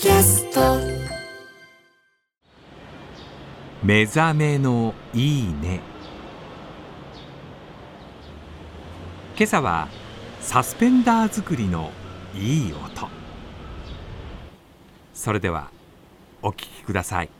キャスト。目覚めのいいね。今朝はサスペンダー作りのいい音。それではお聞きください。